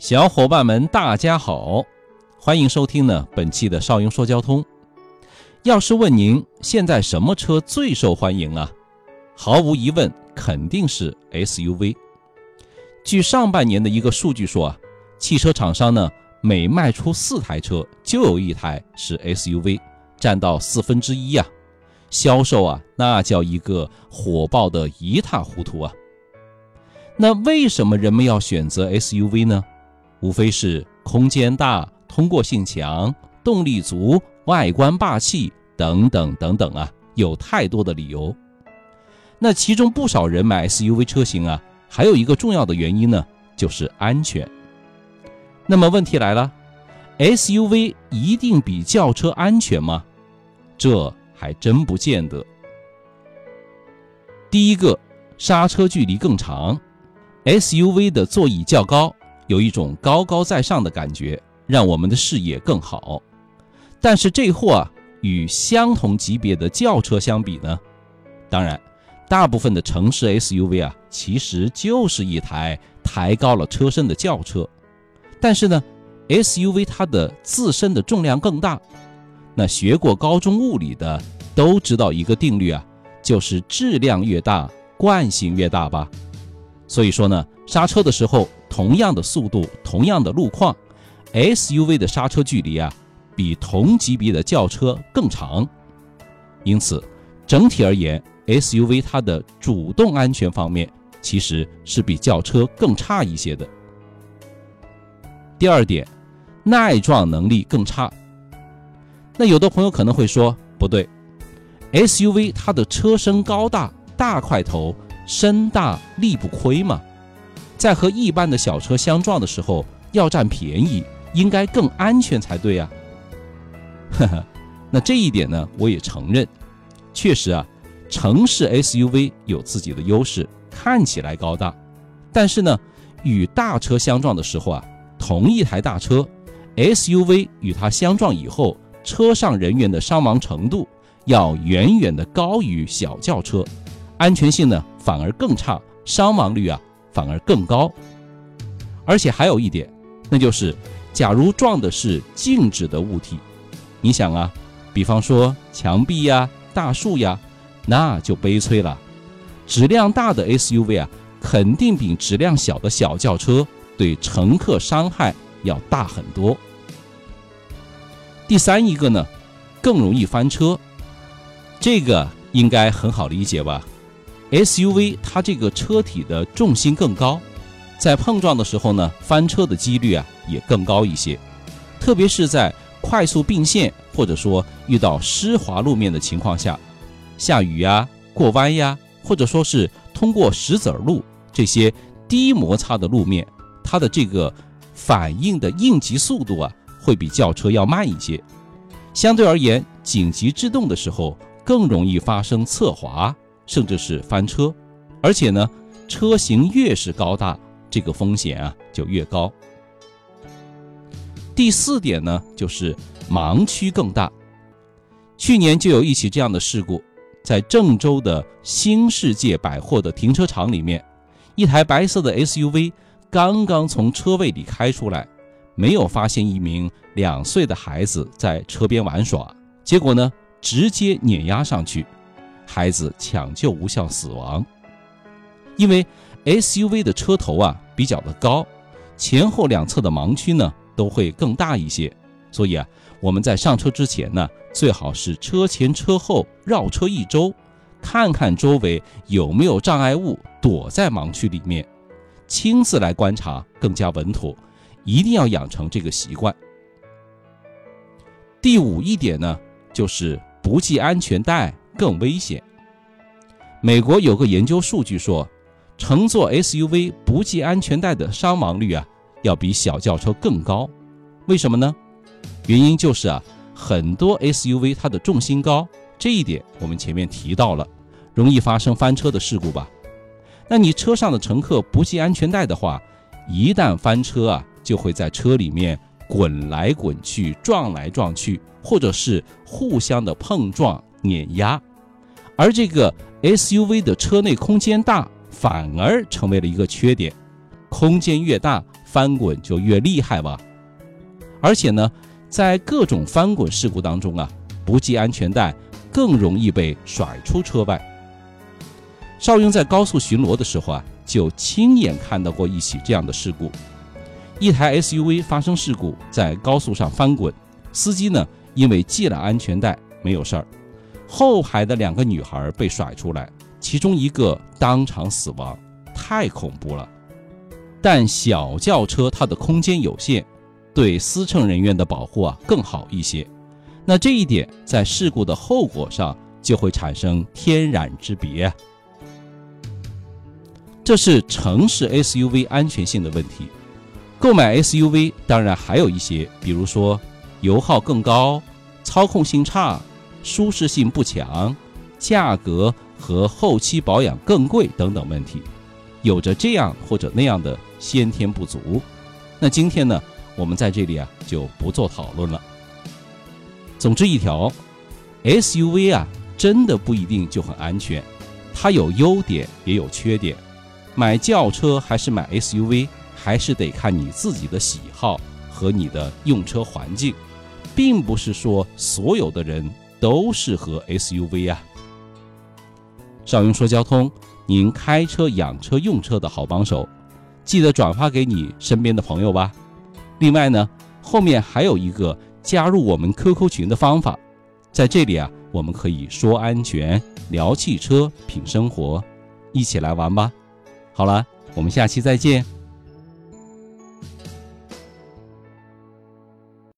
小伙伴们，大家好，欢迎收听呢本期的少英说交通。要是问您现在什么车最受欢迎啊？毫无疑问，肯定是 SUV。据上半年的一个数据说啊，汽车厂商呢每卖出四台车，就有一台是 SUV，占到四分之一呀，销售啊那叫一个火爆的一塌糊涂啊。那为什么人们要选择 SUV 呢？无非是空间大、通过性强、动力足、外观霸气等等等等啊，有太多的理由。那其中不少人买 SUV 车型啊，还有一个重要的原因呢，就是安全。那么问题来了，SUV 一定比轿车安全吗？这还真不见得。第一个，刹车距离更长，SUV 的座椅较高。有一种高高在上的感觉，让我们的视野更好。但是这货啊，与相同级别的轿车相比呢，当然，大部分的城市 SUV 啊，其实就是一台抬高了车身的轿车。但是呢，SUV 它的自身的重量更大。那学过高中物理的都知道一个定律啊，就是质量越大，惯性越大吧。所以说呢，刹车的时候。同样的速度，同样的路况，SUV 的刹车距离啊，比同级别的轿车更长。因此，整体而言，SUV 它的主动安全方面其实是比轿车更差一些的。第二点，耐撞能力更差。那有的朋友可能会说，不对，SUV 它的车身高大，大块头，身大力不亏嘛。在和一般的小车相撞的时候，要占便宜，应该更安全才对呀。呵呵，那这一点呢，我也承认，确实啊，城市 SUV 有自己的优势，看起来高大，但是呢，与大车相撞的时候啊，同一台大车，SUV 与它相撞以后，车上人员的伤亡程度要远远的高于小轿车，安全性呢反而更差，伤亡率啊。反而更高，而且还有一点，那就是，假如撞的是静止的物体，你想啊，比方说墙壁呀、大树呀，那就悲催了。质量大的 SUV 啊，肯定比质量小的小轿车对乘客伤害要大很多。第三一个呢，更容易翻车，这个应该很好理解吧？SUV 它这个车体的重心更高，在碰撞的时候呢，翻车的几率啊也更高一些。特别是在快速并线或者说遇到湿滑路面的情况下，下雨呀、过弯呀，或者说是通过石子路这些低摩擦的路面，它的这个反应的应急速度啊会比轿车要慢一些。相对而言，紧急制动的时候更容易发生侧滑。甚至是翻车，而且呢，车型越是高大，这个风险啊就越高。第四点呢，就是盲区更大。去年就有一起这样的事故，在郑州的新世界百货的停车场里面，一台白色的 SUV 刚刚从车位里开出来，没有发现一名两岁的孩子在车边玩耍，结果呢，直接碾压上去。孩子抢救无效死亡，因为 SUV 的车头啊比较的高，前后两侧的盲区呢都会更大一些，所以啊我们在上车之前呢，最好是车前车后绕车一周，看看周围有没有障碍物躲在盲区里面，亲自来观察更加稳妥，一定要养成这个习惯。第五一点呢，就是不系安全带。更危险。美国有个研究数据说，乘坐 SUV 不系安全带的伤亡率啊，要比小轿车更高。为什么呢？原因就是啊，很多 SUV 它的重心高，这一点我们前面提到了，容易发生翻车的事故吧？那你车上的乘客不系安全带的话，一旦翻车啊，就会在车里面滚来滚去、撞来撞去，或者是互相的碰撞。碾压，而这个 SUV 的车内空间大，反而成为了一个缺点。空间越大，翻滚就越厉害吧。而且呢，在各种翻滚事故当中啊，不系安全带更容易被甩出车外。邵雍在高速巡逻的时候啊，就亲眼看到过一起这样的事故：一台 SUV 发生事故，在高速上翻滚，司机呢因为系了安全带没有事儿，后排的两个女孩被甩出来，其中一个当场死亡，太恐怖了。但小轿车它的空间有限。对司乘人员的保护啊更好一些，那这一点在事故的后果上就会产生天壤之别。这是城市 SUV 安全性的问题。购买 SUV 当然还有一些，比如说油耗更高、操控性差、舒适性不强、价格和后期保养更贵等等问题，有着这样或者那样的先天不足。那今天呢？我们在这里啊就不做讨论了。总之一条，SUV 啊真的不一定就很安全，它有优点也有缺点。买轿车还是买 SUV，还是得看你自己的喜好和你的用车环境，并不是说所有的人都适合 SUV 啊。少云说交通，您开车养车用车的好帮手，记得转发给你身边的朋友吧。另外呢，后面还有一个加入我们 QQ 群的方法，在这里啊，我们可以说安全、聊汽车、品生活，一起来玩吧。好了，我们下期再见。